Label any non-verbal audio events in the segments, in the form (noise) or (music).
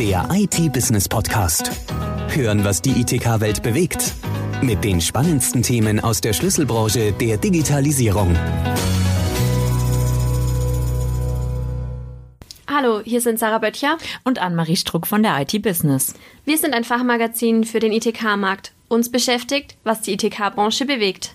Der IT-Business Podcast. Hören, was die ITK-Welt bewegt. Mit den spannendsten Themen aus der Schlüsselbranche der Digitalisierung. Hallo, hier sind Sarah Böttcher und Anne-Marie Struck von der IT-Business. Wir sind ein Fachmagazin für den ITK-Markt. Uns beschäftigt, was die ITK-Branche bewegt.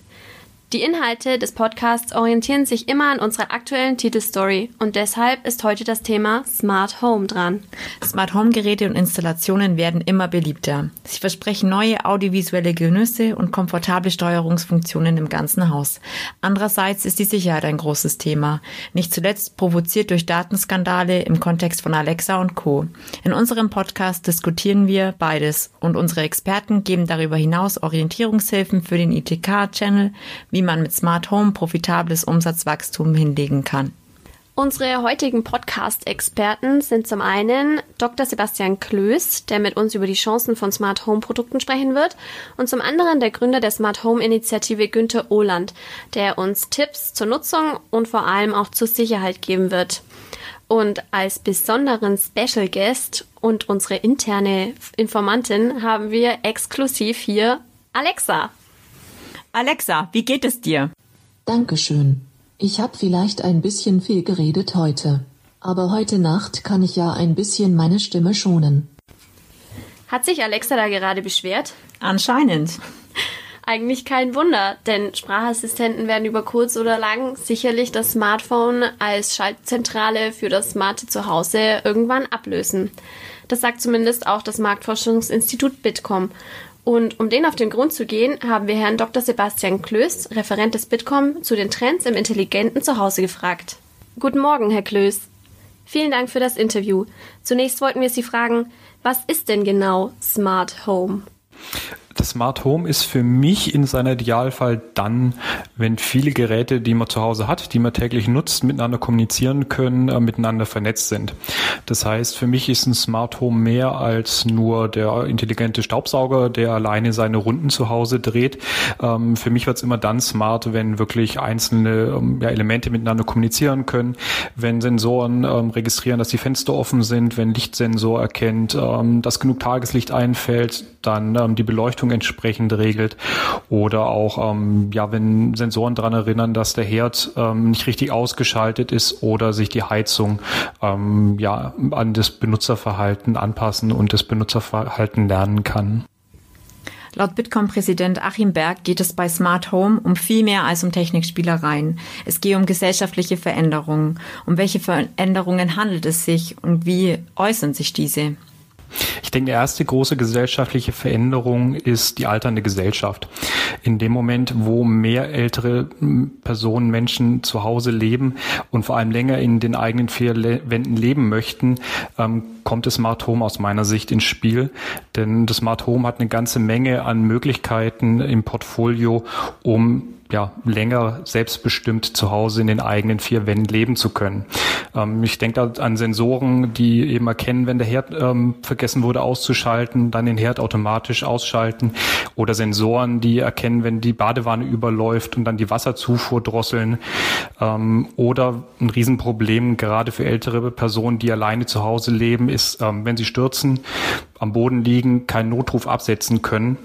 Die Inhalte des Podcasts orientieren sich immer an unserer aktuellen Titelstory und deshalb ist heute das Thema Smart Home dran. Smart Home Geräte und Installationen werden immer beliebter. Sie versprechen neue audiovisuelle Genüsse und komfortable Steuerungsfunktionen im ganzen Haus. Andererseits ist die Sicherheit ein großes Thema, nicht zuletzt provoziert durch Datenskandale im Kontext von Alexa und Co. In unserem Podcast diskutieren wir beides und unsere Experten geben darüber hinaus Orientierungshilfen für den ITK-Channel, wie man mit Smart Home profitables Umsatzwachstum hinlegen kann. Unsere heutigen Podcast-Experten sind zum einen Dr. Sebastian Klöß, der mit uns über die Chancen von Smart Home Produkten sprechen wird, und zum anderen der Gründer der Smart Home Initiative Günther Ohland, der uns Tipps zur Nutzung und vor allem auch zur Sicherheit geben wird. Und als besonderen Special Guest und unsere interne Informantin haben wir exklusiv hier Alexa. Alexa, wie geht es dir? Dankeschön. Ich habe vielleicht ein bisschen viel geredet heute. Aber heute Nacht kann ich ja ein bisschen meine Stimme schonen. Hat sich Alexa da gerade beschwert? Anscheinend. (laughs) Eigentlich kein Wunder, denn Sprachassistenten werden über kurz oder lang sicherlich das Smartphone als Schaltzentrale für das smarte Zuhause irgendwann ablösen. Das sagt zumindest auch das Marktforschungsinstitut Bitkom. Und um den auf den Grund zu gehen, haben wir Herrn Dr. Sebastian Klöß, Referent des Bitkom, zu den Trends im intelligenten Zuhause gefragt. Guten Morgen, Herr Klöß. Vielen Dank für das Interview. Zunächst wollten wir Sie fragen, was ist denn genau Smart Home? Das Smart Home ist für mich in seiner Idealfall dann, wenn viele Geräte, die man zu Hause hat, die man täglich nutzt, miteinander kommunizieren können, äh, miteinander vernetzt sind. Das heißt, für mich ist ein Smart Home mehr als nur der intelligente Staubsauger, der alleine seine Runden zu Hause dreht. Ähm, für mich wird es immer dann smart, wenn wirklich einzelne ähm, ja, Elemente miteinander kommunizieren können, wenn Sensoren ähm, registrieren, dass die Fenster offen sind, wenn Lichtsensor erkennt, ähm, dass genug Tageslicht einfällt, dann ähm, die Beleuchtung Beleuchtung entsprechend regelt oder auch ähm, ja, wenn Sensoren daran erinnern, dass der Herd ähm, nicht richtig ausgeschaltet ist oder sich die Heizung ähm, ja an das Benutzerverhalten anpassen und das Benutzerverhalten lernen kann. Laut Bitkom-Präsident Achim Berg geht es bei Smart Home um viel mehr als um Technikspielereien. Es geht um gesellschaftliche Veränderungen. Um welche Veränderungen handelt es sich und wie äußern sich diese? Ich denke, die erste große gesellschaftliche Veränderung ist die alternde Gesellschaft. In dem Moment, wo mehr ältere Personen, Menschen zu Hause leben und vor allem länger in den eigenen vier Wänden leben möchten, ähm, kommt das Smart Home aus meiner Sicht ins Spiel. Denn das Smart Home hat eine ganze Menge an Möglichkeiten im Portfolio, um ja, länger selbstbestimmt zu Hause in den eigenen vier Wänden leben zu können. Ähm, ich denke da an Sensoren, die eben erkennen, wenn der Herd ähm, vergessen wurde auszuschalten, dann den Herd automatisch ausschalten oder Sensoren, die erkennen, wenn die Badewanne überläuft und dann die Wasserzufuhr drosseln ähm, oder ein Riesenproblem gerade für ältere Personen, die alleine zu Hause leben, ist, ähm, wenn sie stürzen, am Boden liegen, keinen Notruf absetzen können.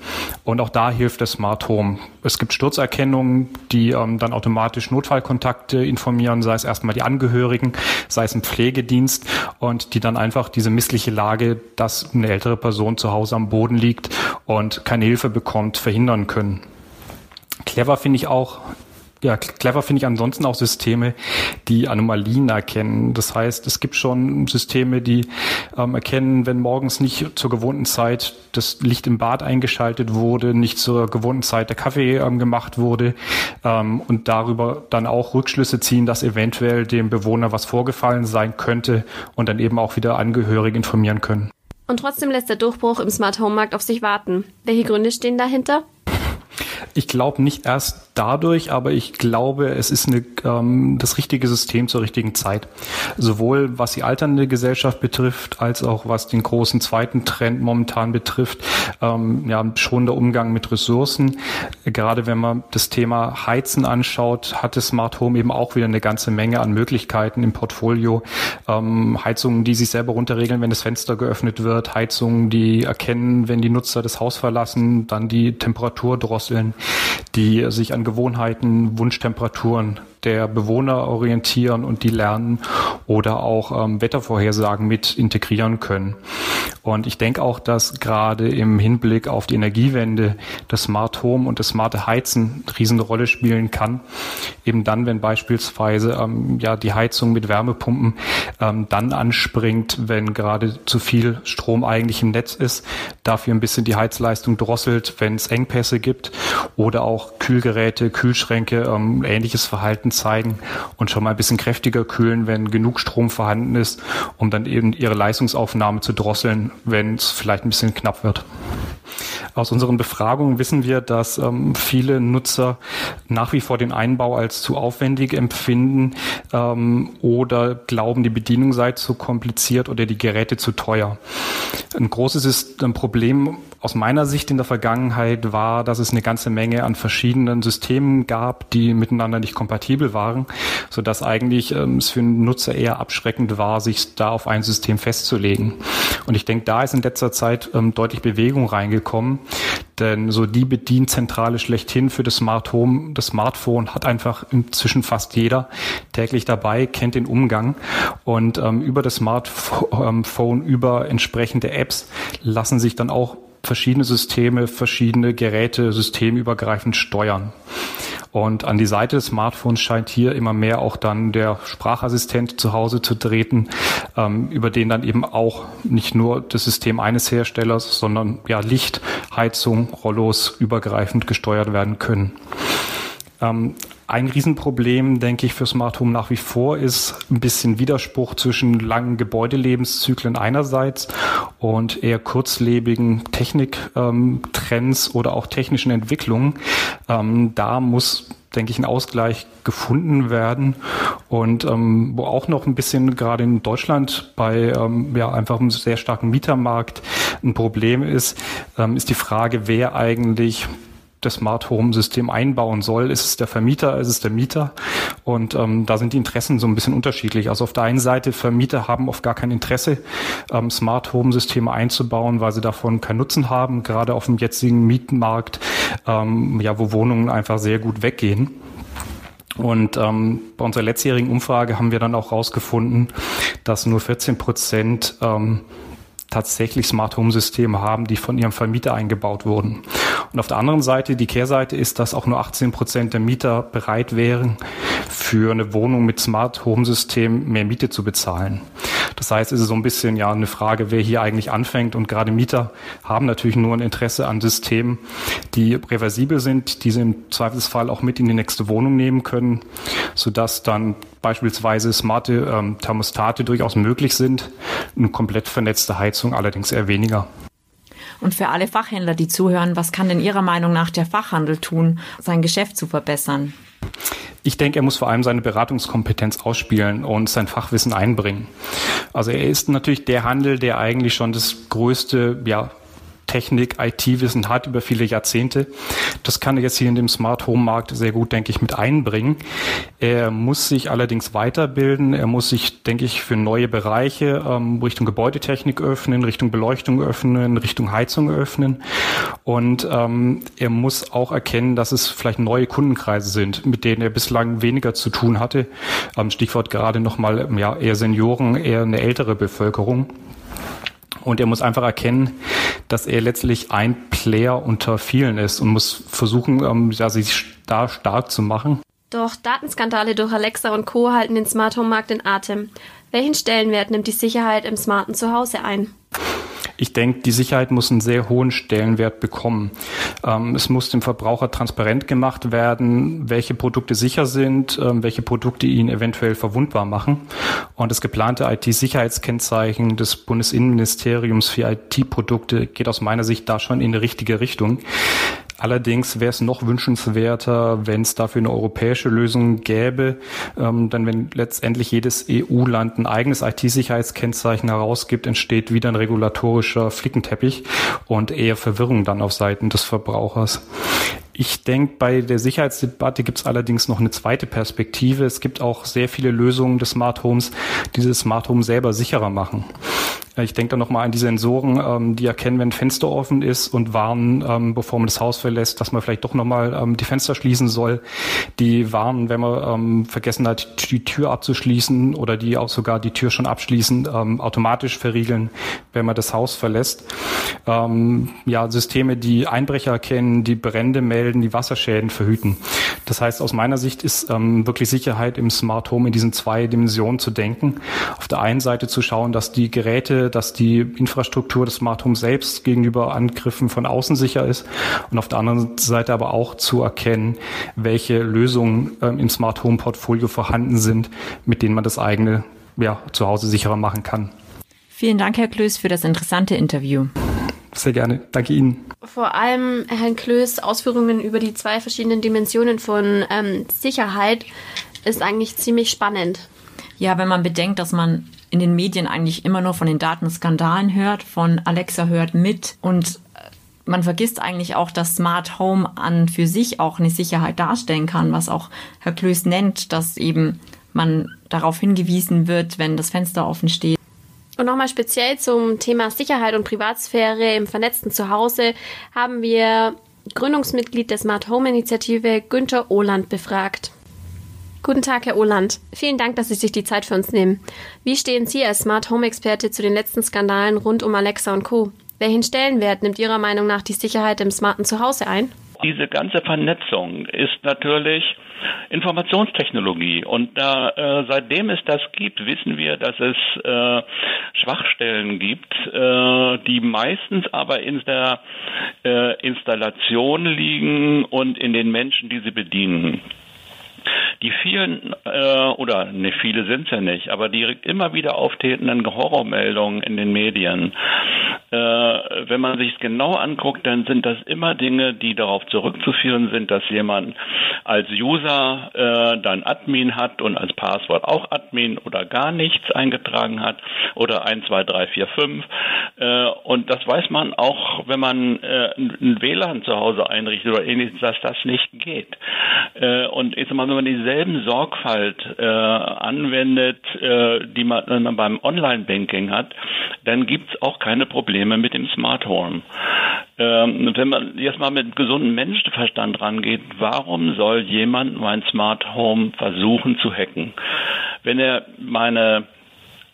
Und auch da hilft das Smart Home. Es gibt Sturzerkennungen, die ähm, dann automatisch Notfallkontakte informieren, sei es erstmal die Angehörigen, sei es ein Pflegedienst und die dann einfach diese missliche Lage, dass eine ältere Person zu Hause am Boden liegt und keine Hilfe bekommt, verhindern können. Clever finde ich auch, ja, clever finde ich ansonsten auch Systeme, die Anomalien erkennen. Das heißt, es gibt schon Systeme, die ähm, erkennen, wenn morgens nicht zur gewohnten Zeit das Licht im Bad eingeschaltet wurde, nicht zur gewohnten Zeit der Kaffee ähm, gemacht wurde ähm, und darüber dann auch Rückschlüsse ziehen, dass eventuell dem Bewohner was vorgefallen sein könnte und dann eben auch wieder Angehörige informieren können. Und trotzdem lässt der Durchbruch im Smart Home Markt auf sich warten. Welche Gründe stehen dahinter? Ich glaube nicht erst dadurch, aber ich glaube, es ist eine, ähm, das richtige System zur richtigen Zeit. Sowohl was die alternde Gesellschaft betrifft, als auch was den großen zweiten Trend momentan betrifft, ähm, ja, schon der Umgang mit Ressourcen. Gerade wenn man das Thema Heizen anschaut, hat das Smart Home eben auch wieder eine ganze Menge an Möglichkeiten im Portfolio. Ähm, Heizungen, die sich selber runterregeln, wenn das Fenster geöffnet wird, Heizungen, die erkennen, wenn die Nutzer das Haus verlassen, dann die Drosseln, die sich an Gewohnheiten, Wunschtemperaturen der Bewohner orientieren und die lernen oder auch ähm, Wettervorhersagen mit integrieren können. Und ich denke auch, dass gerade im Hinblick auf die Energiewende das Smart Home und das smarte Heizen eine riesige Rolle spielen kann. Eben dann, wenn beispielsweise ähm, ja die Heizung mit Wärmepumpen ähm, dann anspringt, wenn gerade zu viel Strom eigentlich im Netz ist, dafür ein bisschen die Heizleistung drosselt, wenn es Engpässe gibt oder auch Kühlgeräte, Kühlschränke ähm, ähnliches Verhalten zeigen und schon mal ein bisschen kräftiger kühlen, wenn genug Strom vorhanden ist, um dann eben ihre Leistungsaufnahme zu drosseln, wenn es vielleicht ein bisschen knapp wird. Aus unseren Befragungen wissen wir, dass ähm, viele Nutzer nach wie vor den Einbau als zu aufwendig empfinden ähm, oder glauben, die Bedienung sei zu kompliziert oder die Geräte zu teuer. Ein großes ist ein Problem aus meiner Sicht in der Vergangenheit war, dass es eine ganze Menge an verschiedenen Systemen gab, die miteinander nicht kompatibel waren, so dass eigentlich ähm, es für einen Nutzer eher abschreckend war, sich da auf ein System festzulegen. Und ich denke, da ist in letzter Zeit ähm, deutlich Bewegung reingekommen, denn so die Bedienzentrale schlechthin für das Smart Home, das Smartphone hat einfach inzwischen fast jeder täglich dabei, kennt den Umgang und ähm, über das Smartphone, über entsprechende Apps lassen sich dann auch verschiedene Systeme, verschiedene Geräte systemübergreifend steuern. Und an die Seite des Smartphones scheint hier immer mehr auch dann der Sprachassistent zu Hause zu treten, ähm, über den dann eben auch nicht nur das System eines Herstellers, sondern ja Licht, Heizung, Rollos übergreifend gesteuert werden können. Ähm, ein Riesenproblem, denke ich, für Smart Home nach wie vor ist ein bisschen Widerspruch zwischen langen Gebäudelebenszyklen einerseits und eher kurzlebigen Techniktrends ähm, oder auch technischen Entwicklungen. Ähm, da muss denke ich, ein Ausgleich gefunden werden. Und ähm, wo auch noch ein bisschen gerade in Deutschland bei ähm, ja, einfach einem sehr starken Mietermarkt ein Problem ist, ähm, ist die Frage, wer eigentlich das Smart Home System einbauen soll. Ist es der Vermieter, ist es der Mieter? Und ähm, da sind die Interessen so ein bisschen unterschiedlich. Also auf der einen Seite, Vermieter haben oft gar kein Interesse, ähm, Smart Home Systeme einzubauen, weil sie davon keinen Nutzen haben, gerade auf dem jetzigen Mietenmarkt, ähm, ja, wo Wohnungen einfach sehr gut weggehen. Und ähm, bei unserer letztjährigen Umfrage haben wir dann auch rausgefunden, dass nur 14 Prozent ähm, tatsächlich Smart Home Systeme haben, die von ihrem Vermieter eingebaut wurden. Und auf der anderen Seite, die Kehrseite ist, dass auch nur 18 Prozent der Mieter bereit wären, für eine Wohnung mit Smart Home System mehr Miete zu bezahlen. Das heißt, es ist so ein bisschen ja eine Frage, wer hier eigentlich anfängt. Und gerade Mieter haben natürlich nur ein Interesse an Systemen, die reversibel sind, die sie im Zweifelsfall auch mit in die nächste Wohnung nehmen können, sodass dann beispielsweise smarte ähm, Thermostate durchaus möglich sind, eine komplett vernetzte Heizung allerdings eher weniger. Und für alle Fachhändler, die zuhören, was kann denn Ihrer Meinung nach der Fachhandel tun, sein Geschäft zu verbessern? Ich denke, er muss vor allem seine Beratungskompetenz ausspielen und sein Fachwissen einbringen. Also er ist natürlich der Handel, der eigentlich schon das größte ja, Technik, IT-Wissen hat über viele Jahrzehnte. Das kann er jetzt hier in dem Smart Home Markt sehr gut, denke ich, mit einbringen. Er muss sich allerdings weiterbilden. Er muss sich, denke ich, für neue Bereiche ähm, Richtung Gebäudetechnik öffnen, Richtung Beleuchtung öffnen, Richtung Heizung öffnen. Und ähm, er muss auch erkennen, dass es vielleicht neue Kundenkreise sind, mit denen er bislang weniger zu tun hatte. Ähm, Stichwort gerade nochmal ja, eher Senioren, eher eine ältere Bevölkerung. Und er muss einfach erkennen, dass er letztlich ein Player unter vielen ist und muss versuchen, ähm, ja, sich da stark zu machen. Doch Datenskandale durch Alexa und Co. halten den Smart Home Markt in Atem. Welchen Stellenwert nimmt die Sicherheit im smarten Zuhause ein? Ich denke, die Sicherheit muss einen sehr hohen Stellenwert bekommen. Ähm, es muss dem Verbraucher transparent gemacht werden, welche Produkte sicher sind, ähm, welche Produkte ihn eventuell verwundbar machen. Und das geplante IT-Sicherheitskennzeichen des Bundesinnenministeriums für IT-Produkte geht aus meiner Sicht da schon in die richtige Richtung. Allerdings wäre es noch wünschenswerter, wenn es dafür eine europäische Lösung gäbe, ähm, denn wenn letztendlich jedes EU-Land ein eigenes IT-Sicherheitskennzeichen herausgibt, entsteht wieder ein regulatorischer Flickenteppich und eher Verwirrung dann auf Seiten des Verbrauchers. Ich denke, bei der Sicherheitsdebatte gibt es allerdings noch eine zweite Perspektive. Es gibt auch sehr viele Lösungen des Smart Homes, die das Smart Home selber sicherer machen. Ich denke da nochmal an die Sensoren, ähm, die erkennen, wenn ein Fenster offen ist und warnen, ähm, bevor man das Haus verlässt, dass man vielleicht doch nochmal ähm, die Fenster schließen soll. Die warnen, wenn man ähm, vergessen hat, die Tür abzuschließen oder die auch sogar die Tür schon abschließen, ähm, automatisch verriegeln, wenn man das Haus verlässt. Ähm, ja, Systeme, die Einbrecher erkennen, die Brände melden, die Wasserschäden verhüten. Das heißt, aus meiner Sicht ist ähm, wirklich Sicherheit im Smart Home in diesen zwei Dimensionen zu denken. Auf der einen Seite zu schauen, dass die Geräte dass die Infrastruktur des Smart Home selbst gegenüber Angriffen von außen sicher ist und auf der anderen Seite aber auch zu erkennen, welche Lösungen ähm, im Smart Home Portfolio vorhanden sind, mit denen man das eigene ja, Zuhause sicherer machen kann. Vielen Dank, Herr Klöß, für das interessante Interview. Sehr gerne. Danke Ihnen. Vor allem Herrn Klöß Ausführungen über die zwei verschiedenen Dimensionen von ähm, Sicherheit ist eigentlich ziemlich spannend. Ja, wenn man bedenkt, dass man in den Medien eigentlich immer nur von den Datenskandalen hört, von Alexa hört mit und äh, man vergisst eigentlich auch, dass Smart Home an für sich auch eine Sicherheit darstellen kann, was auch Herr Klöß nennt, dass eben man darauf hingewiesen wird, wenn das Fenster offen steht. Und nochmal speziell zum Thema Sicherheit und Privatsphäre im vernetzten Zuhause haben wir Gründungsmitglied der Smart Home Initiative Günther Ohland befragt. Guten Tag, Herr Oland. Vielen Dank, dass Sie sich die Zeit für uns nehmen. Wie stehen Sie als Smart Home Experte zu den letzten Skandalen rund um Alexa und Co? Welchen Stellenwert nimmt Ihrer Meinung nach die Sicherheit im smarten Zuhause ein? Diese ganze Vernetzung ist natürlich Informationstechnologie. Und da, äh, seitdem es das gibt, wissen wir, dass es äh, Schwachstellen gibt, äh, die meistens aber in der äh, Installation liegen und in den Menschen, die sie bedienen. Die vielen, äh, oder ne, viele sind ja nicht, aber die immer wieder auftretenden Horrormeldungen in den Medien, äh, wenn man sich es genau anguckt, dann sind das immer Dinge, die darauf zurückzuführen sind, dass jemand als User äh, dann Admin hat und als Passwort auch Admin oder gar nichts eingetragen hat oder 1, 2, 3, 4, 5. Äh, und das weiß man auch, wenn man äh, ein WLAN zu Hause einrichtet oder ähnliches, dass das nicht geht. Äh, und sag mal, wenn man dieselben Sorgfalt äh, anwendet, äh, die man, man beim Online-Banking hat, dann gibt es auch keine Probleme mit dem Smart Home. Ähm, wenn man jetzt mal mit gesundem Menschenverstand rangeht, warum soll jemand mein Smart Home versuchen zu hacken? Wenn er meine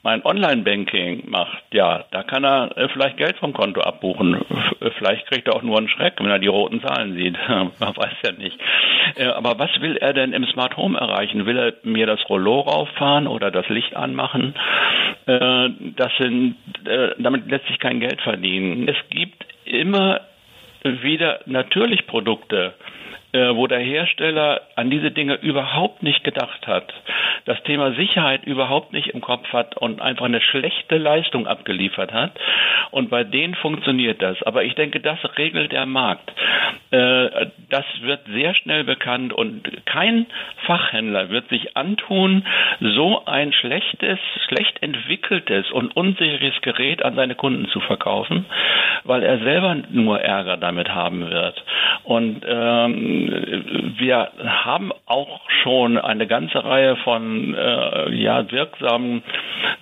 mein Online-Banking macht, ja, da kann er äh, vielleicht Geld vom Konto abbuchen. Vielleicht kriegt er auch nur einen Schreck, wenn er die roten Zahlen sieht. (laughs) Man weiß ja nicht. Äh, aber was will er denn im Smart Home erreichen? Will er mir das Rollo rauffahren oder das Licht anmachen? Äh, das sind, damit lässt sich kein Geld verdienen. Es gibt immer wieder natürlich Produkte, äh, wo der Hersteller an diese Dinge überhaupt nicht gedacht hat, das Thema Sicherheit überhaupt nicht im Kopf hat und einfach eine schlechte Leistung abgeliefert hat. Und bei denen funktioniert das. Aber ich denke, das regelt der Markt. Äh, das wird sehr schnell bekannt und kein Fachhändler wird sich antun, so ein schlechtes, schlecht entwickeltes und unsicheres Gerät an seine Kunden zu verkaufen, weil er selber nur Ärger damit haben wird. Und ähm, wir haben auch schon eine ganze Reihe von äh, ja, wirksamen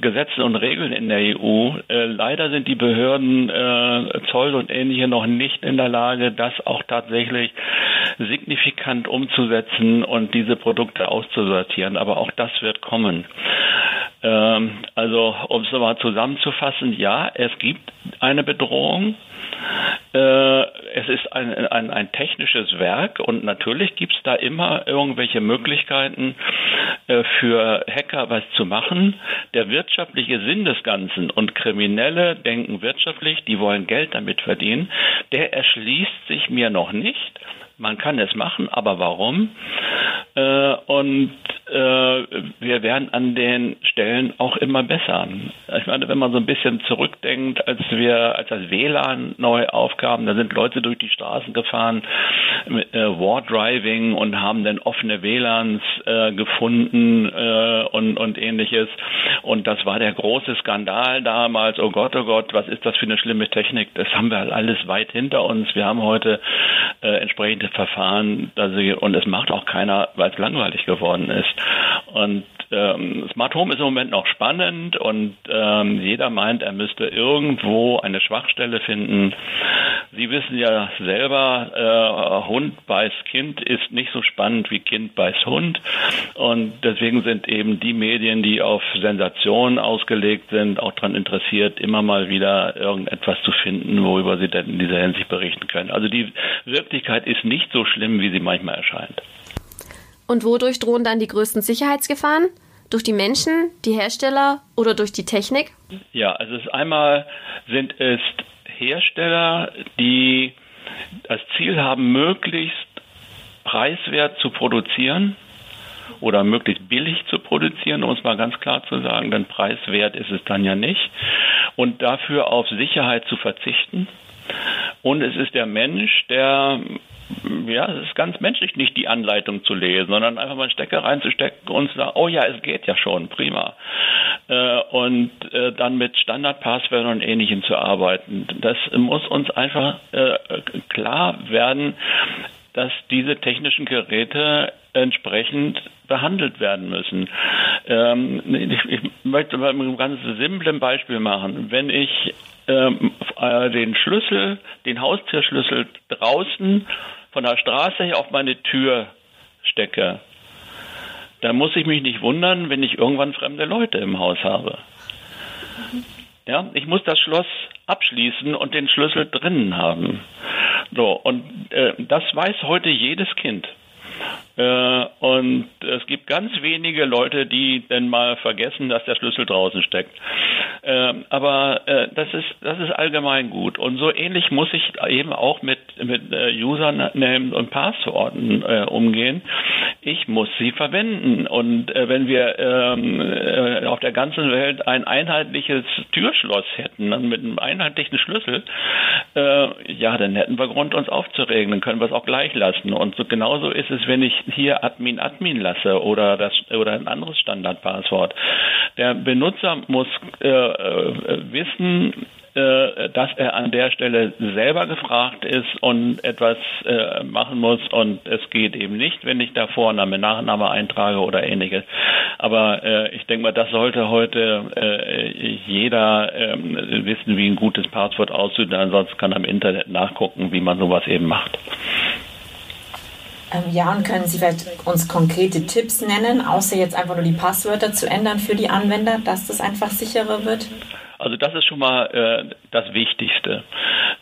Gesetzen und Regeln in der EU. Äh, leider sind die Behörden äh, Zoll und ähnliche noch nicht in der Lage, das auch signifikant umzusetzen und diese Produkte auszusortieren. Aber auch das wird kommen. Ähm, also, um es nochmal zusammenzufassen, ja, es gibt eine Bedrohung. Äh, es ist ein, ein, ein technisches Werk und natürlich gibt es da immer irgendwelche Möglichkeiten für Hacker was zu machen. Der wirtschaftliche Sinn des Ganzen und Kriminelle denken wirtschaftlich, die wollen Geld damit verdienen, der erschließt sich mir noch nicht. Man kann es machen, aber warum? Äh, und äh, wir werden an den Stellen auch immer besser. Ich meine, wenn man so ein bisschen zurückdenkt, als wir, als das WLAN neu aufkam, da sind Leute durch die Straßen gefahren äh, War Driving und haben dann offene WLANs äh, gefunden äh, und, und ähnliches. Und das war der große Skandal damals. Oh Gott, oh Gott, was ist das für eine schlimme Technik? Das haben wir alles weit hinter uns. Wir haben heute äh, entsprechende Verfahren also, und es macht auch keiner, weil es langweilig geworden ist. Und ähm, Smart Home ist im Moment noch spannend und ähm, jeder meint, er müsste irgendwo eine Schwachstelle finden. Sie wissen ja selber, äh, Hund beißt Kind ist nicht so spannend wie Kind beißt Hund. Und deswegen sind eben die Medien, die auf Sensationen ausgelegt sind, auch daran interessiert, immer mal wieder irgendetwas zu finden, worüber sie denn in dieser Hinsicht berichten können. Also die Wirklichkeit ist nicht so schlimm, wie sie manchmal erscheint. Und wodurch drohen dann die größten Sicherheitsgefahren? Durch die Menschen, die Hersteller oder durch die Technik? Ja, also einmal sind es Hersteller, die das Ziel haben, möglichst preiswert zu produzieren oder möglichst billig zu produzieren, um es mal ganz klar zu sagen, denn preiswert ist es dann ja nicht. Und dafür auf Sicherheit zu verzichten. Und es ist der Mensch, der ja, es ist ganz menschlich, nicht die Anleitung zu lesen, sondern einfach mal einen Stecker reinzustecken und zu sagen, oh ja, es geht ja schon, prima. Äh, und äh, dann mit Standardpasswörtern und Ähnlichem zu arbeiten. Das muss uns einfach äh, klar werden, dass diese technischen Geräte entsprechend behandelt werden müssen. Ähm, ich, ich, möchte mal ein ganz simples Beispiel machen. Wenn ich ähm, äh, den Schlüssel, den Haustürschlüssel draußen von der Straße her auf meine Tür stecke, dann muss ich mich nicht wundern, wenn ich irgendwann fremde Leute im Haus habe. Ja, ich muss das Schloss abschließen und den Schlüssel drinnen haben. So, und äh, das weiß heute jedes Kind. Äh, und es gibt ganz wenige Leute, die denn mal vergessen, dass der Schlüssel draußen steckt. Äh, aber äh, das ist das ist allgemein gut. Und so ähnlich muss ich eben auch mit mit äh, Usernamen und Passworten umgehen. Ich muss sie verwenden. Und wenn wir ähm, auf der ganzen Welt ein einheitliches Türschloss hätten, dann mit einem einheitlichen Schlüssel, ja, dann hätten wir Grund, uns aufzuregen. Dann können wir es auch gleich lassen. Und so genauso ist es, wenn ich hier Admin Admin lasse oder das oder ein anderes Standardpasswort. Der Benutzer muss äh, äh, wissen, äh, dass er an der Stelle selber gefragt ist und etwas äh, machen muss und es geht eben nicht, wenn ich da Vorname, Nachname eintrage oder ähnliches. Aber äh, ich denke mal, das sollte heute äh, jeder ähm, wissen, wie ein gutes Passwort aussieht. Ansonsten kann er im Internet nachgucken, wie man sowas eben macht. Ähm, ja, und können Sie vielleicht uns konkrete Tipps nennen, außer jetzt einfach nur die Passwörter zu ändern für die Anwender, dass das einfach sicherer wird? Also das ist schon mal äh, das Wichtigste,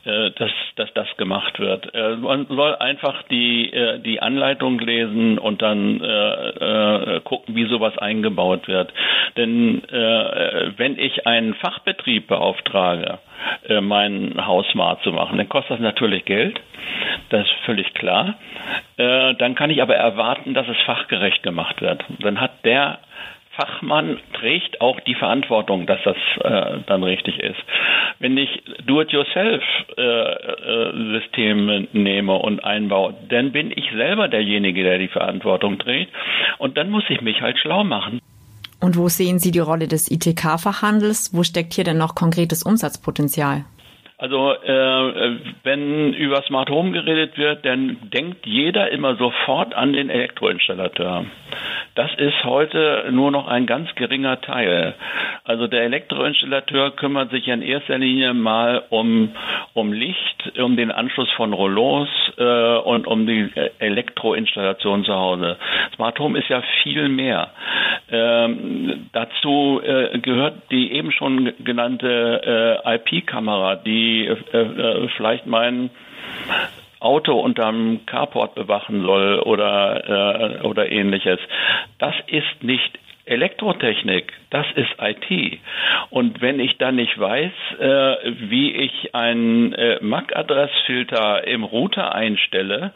dass, dass das gemacht wird. Äh, man soll einfach die, äh, die Anleitung lesen und dann äh, äh, gucken, wie sowas eingebaut wird. Denn äh, wenn ich einen Fachbetrieb beauftrage, äh, mein Haus smart zu machen, dann kostet das natürlich Geld. Das ist völlig klar. Äh, dann kann ich aber erwarten, dass es fachgerecht gemacht wird. Dann hat der Fachmann trägt auch die Verantwortung, dass das äh, dann richtig ist. Wenn ich Do-it-yourself-Systeme äh, äh, nehme und einbaue, dann bin ich selber derjenige, der die Verantwortung trägt. Und dann muss ich mich halt schlau machen. Und wo sehen Sie die Rolle des ITK-Fachhandels? Wo steckt hier denn noch konkretes Umsatzpotenzial? Also äh, wenn über Smart Home geredet wird, dann denkt jeder immer sofort an den Elektroinstallateur. Das ist heute nur noch ein ganz geringer Teil. Also der Elektroinstallateur kümmert sich in erster Linie mal um, um Licht, um den Anschluss von Rollos äh, und um die Elektroinstallation zu Hause. Smart Home ist ja viel mehr. Ähm, dazu äh, gehört die eben schon genannte äh, IP-Kamera, die äh, äh, vielleicht mein Auto unterm Carport bewachen soll oder, äh, oder ähnliches. Das ist nicht Elektrotechnik, das ist IT. Und wenn ich dann nicht weiß, äh, wie ich einen äh, MAC-Adressfilter im Router einstelle,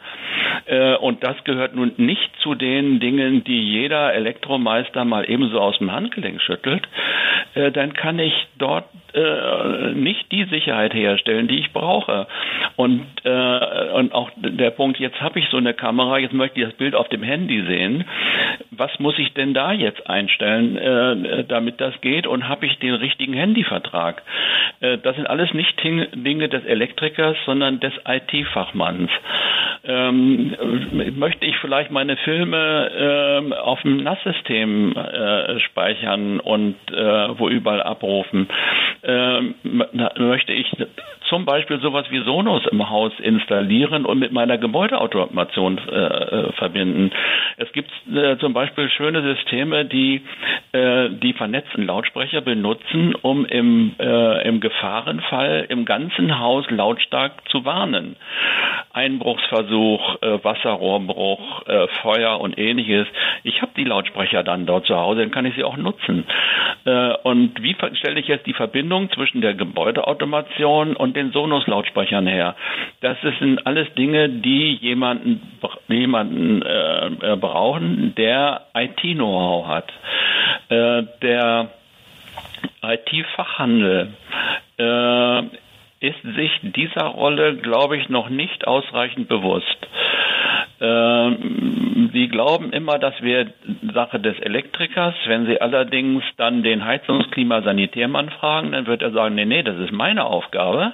äh, und das gehört nun nicht zu den Dingen, die jeder Elektromeister mal ebenso aus dem Handgelenk schüttelt, äh, dann kann ich dort äh, nicht die Sicherheit herstellen, die ich brauche. Und, äh, und auch der Punkt, jetzt habe ich so eine Kamera, jetzt möchte ich das Bild auf dem Handy sehen. Was muss ich denn da jetzt einstellen, äh, damit das geht? Und habe ich den richtigen Handyvertrag? Äh, das sind alles nicht Dinge des Elektrikers, sondern des IT-Fachmanns. Ähm, möchte ich vielleicht meine Filme äh, auf dem NAS-System äh, speichern und äh, wo überall abrufen? Ähm, möchte ich zum Beispiel sowas wie Sonos im Haus installieren und mit meiner Gebäudeautomation äh, äh, verbinden. Es gibt äh, zum Beispiel schöne Systeme, die äh, die vernetzten Lautsprecher benutzen, um im, äh, im Gefahrenfall im ganzen Haus lautstark zu warnen. Einbruchsversuch, äh, Wasserrohrbruch, Feuer und ähnliches. Ich habe die Lautsprecher dann dort zu Hause, dann kann ich sie auch nutzen. und wie stelle ich jetzt die Verbindung zwischen der Gebäudeautomation und den Sonos-Lautsprechern her. Das sind alles Dinge, die jemanden, jemanden äh, brauchen, der IT-Know-how hat. Äh, der IT-Fachhandel äh, ist sich dieser Rolle, glaube ich, noch nicht ausreichend bewusst. Ähm, Sie glauben immer, das wäre Sache des Elektrikers. Wenn Sie allerdings dann den Heizungsklimasanitärmann fragen, dann wird er sagen, nee, nee, das ist meine Aufgabe.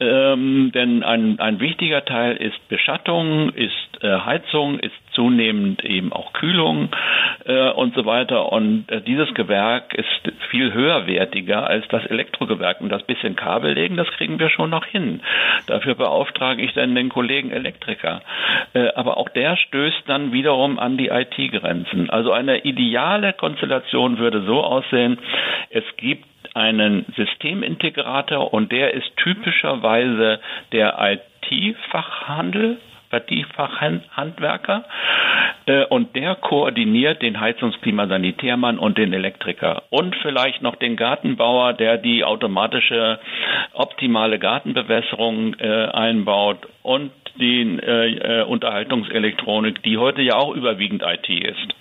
Ähm, denn ein, ein wichtiger Teil ist Beschattung, ist äh, Heizung, ist zunehmend eben auch Kühlung äh, und so weiter. Und äh, dieses Gewerk ist viel höherwertiger als das Elektrogewerk. Und das bisschen Kabel legen, das kriegen wir schon noch hin. Dafür beauftrage ich dann den Kollegen Elektriker. Äh, aber auch der stößt dann wiederum an die IT-Grenzen. Also eine ideale Konstellation würde so aussehen, es gibt einen Systemintegrator und der ist typischerweise der IT-Fachhandel Vertiefachhandwerker äh, und der koordiniert den Heizungsklimasanitärmann und den Elektriker und vielleicht noch den Gartenbauer, der die automatische optimale Gartenbewässerung äh, einbaut und die äh, äh, Unterhaltungselektronik, die heute ja auch überwiegend IT ist.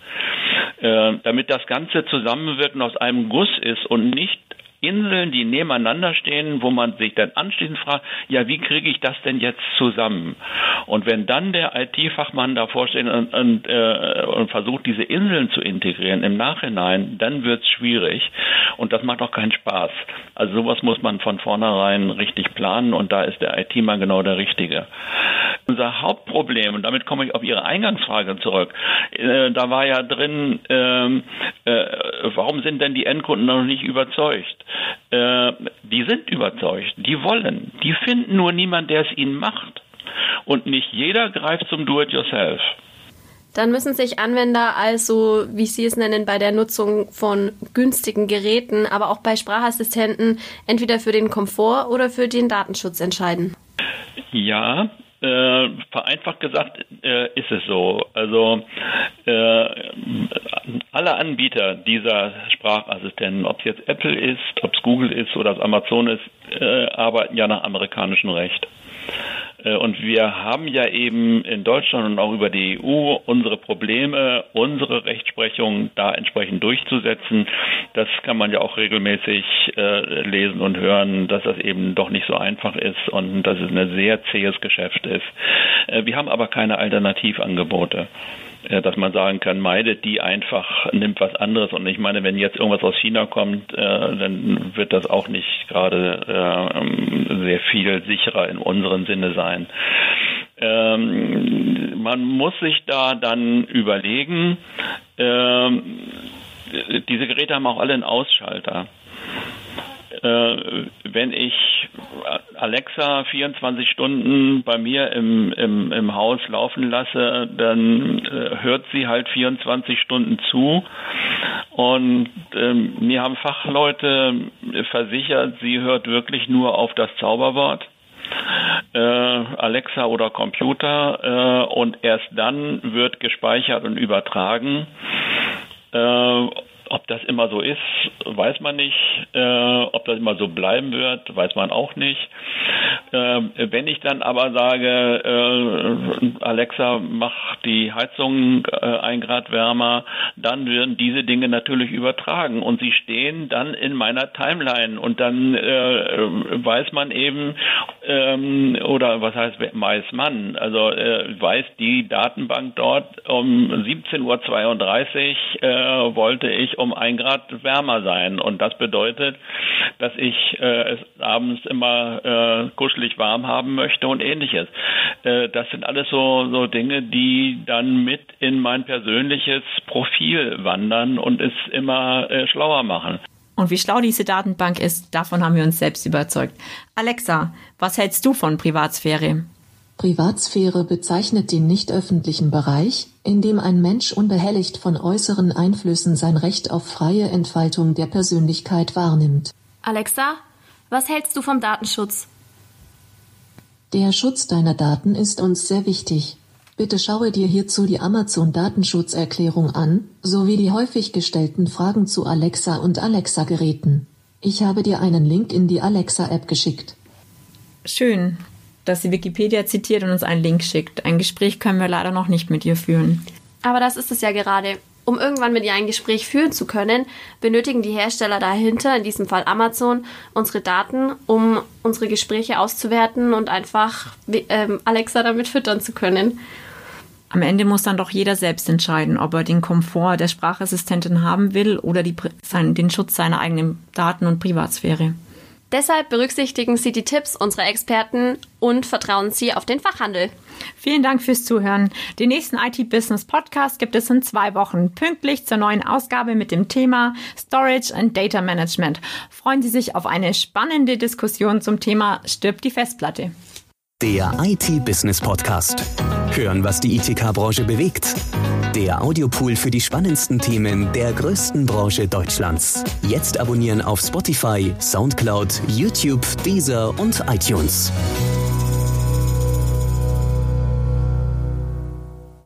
Äh, damit das Ganze zusammenwirkt und aus einem Guss ist und nicht Inseln, die nebeneinander stehen, wo man sich dann anschließend fragt, ja, wie kriege ich das denn jetzt zusammen? Und wenn dann der IT-Fachmann davor steht und, und, äh, und, versucht, diese Inseln zu integrieren im Nachhinein, dann wird es schwierig. Und das macht auch keinen Spaß. Also sowas muss man von vornherein richtig planen und da ist der IT-Mann genau der Richtige. Unser Hauptproblem, und damit komme ich auf Ihre Eingangsfrage zurück, äh, da war ja drin, ähm, äh, warum sind denn die Endkunden noch nicht überzeugt? Äh, die sind überzeugt, die wollen, die finden nur niemand, der es ihnen macht. Und nicht jeder greift zum Do-it-yourself. Dann müssen sich Anwender also, wie Sie es nennen, bei der Nutzung von günstigen Geräten, aber auch bei Sprachassistenten entweder für den Komfort oder für den Datenschutz entscheiden. Ja, äh, vereinfacht gesagt äh, ist es so. Also äh, alle Anbieter dieser Sprachassistenten, ob es jetzt Apple ist, ob es Google ist oder ob Amazon ist, äh, arbeiten ja nach amerikanischem Recht. Äh, und wir haben ja eben in Deutschland und auch über die EU unsere Probleme, unsere Rechtsprechung da entsprechend durchzusetzen. Das kann man ja auch regelmäßig äh, lesen und hören, dass das eben doch nicht so einfach ist und dass es ein sehr zähes Geschäft ist. Äh, wir haben aber keine Alternativangebote. Äh, dass man sagen kann, meidet die einfach, nimmt was anderes. Und ich meine, wenn jetzt irgendwas aus China kommt, äh, dann wird das auch nicht gerade äh, sehr viel sicherer in unserem Sinne sein. Ähm, man muss sich da dann überlegen, ähm, diese Geräte haben auch alle einen Ausschalter. Äh, wenn ich Alexa 24 Stunden bei mir im, im, im Haus laufen lasse, dann äh, hört sie halt 24 Stunden zu. Und ähm, mir haben Fachleute versichert, sie hört wirklich nur auf das Zauberwort. Äh, Alexa oder Computer und erst dann wird gespeichert und übertragen. Ob das immer so ist, weiß man nicht. Äh, ob das immer so bleiben wird, weiß man auch nicht. Äh, wenn ich dann aber sage, äh, Alexa, mach die Heizung äh, ein Grad wärmer, dann werden diese Dinge natürlich übertragen. Und sie stehen dann in meiner Timeline. Und dann äh, weiß man eben, ähm, oder was heißt weiß man, also weiß die Datenbank dort um 17.32 Uhr wollte ich um ein Grad wärmer sein. Und das bedeutet, dass ich es abends immer äh, kuschelig warm haben möchte und ähnliches. Äh, das sind alles so, so Dinge, die dann mit in mein persönliches Profil wandern und es immer äh, schlauer machen. Und wie schlau diese Datenbank ist, davon haben wir uns selbst überzeugt. Alexa, was hältst du von Privatsphäre? Privatsphäre bezeichnet den nicht öffentlichen Bereich, in dem ein Mensch unbehelligt von äußeren Einflüssen sein Recht auf freie Entfaltung der Persönlichkeit wahrnimmt. Alexa, was hältst du vom Datenschutz? Der Schutz deiner Daten ist uns sehr wichtig. Bitte schaue dir hierzu die Amazon Datenschutzerklärung an, sowie die häufig gestellten Fragen zu Alexa und Alexa-Geräten. Ich habe dir einen Link in die Alexa-App geschickt. Schön dass sie Wikipedia zitiert und uns einen Link schickt. Ein Gespräch können wir leider noch nicht mit ihr führen. Aber das ist es ja gerade. Um irgendwann mit ihr ein Gespräch führen zu können, benötigen die Hersteller dahinter, in diesem Fall Amazon, unsere Daten, um unsere Gespräche auszuwerten und einfach ähm, Alexa damit füttern zu können. Am Ende muss dann doch jeder selbst entscheiden, ob er den Komfort der Sprachassistentin haben will oder die, sein, den Schutz seiner eigenen Daten und Privatsphäre. Deshalb berücksichtigen Sie die Tipps unserer Experten und vertrauen Sie auf den Fachhandel. Vielen Dank fürs Zuhören. Den nächsten IT-Business Podcast gibt es in zwei Wochen, pünktlich zur neuen Ausgabe mit dem Thema Storage and Data Management. Freuen Sie sich auf eine spannende Diskussion zum Thema Stirbt die Festplatte. Der IT-Business Podcast. Hören, was die ITK-Branche bewegt. Der Audiopool für die spannendsten Themen der größten Branche Deutschlands. Jetzt abonnieren auf Spotify, Soundcloud, YouTube, Deezer und iTunes.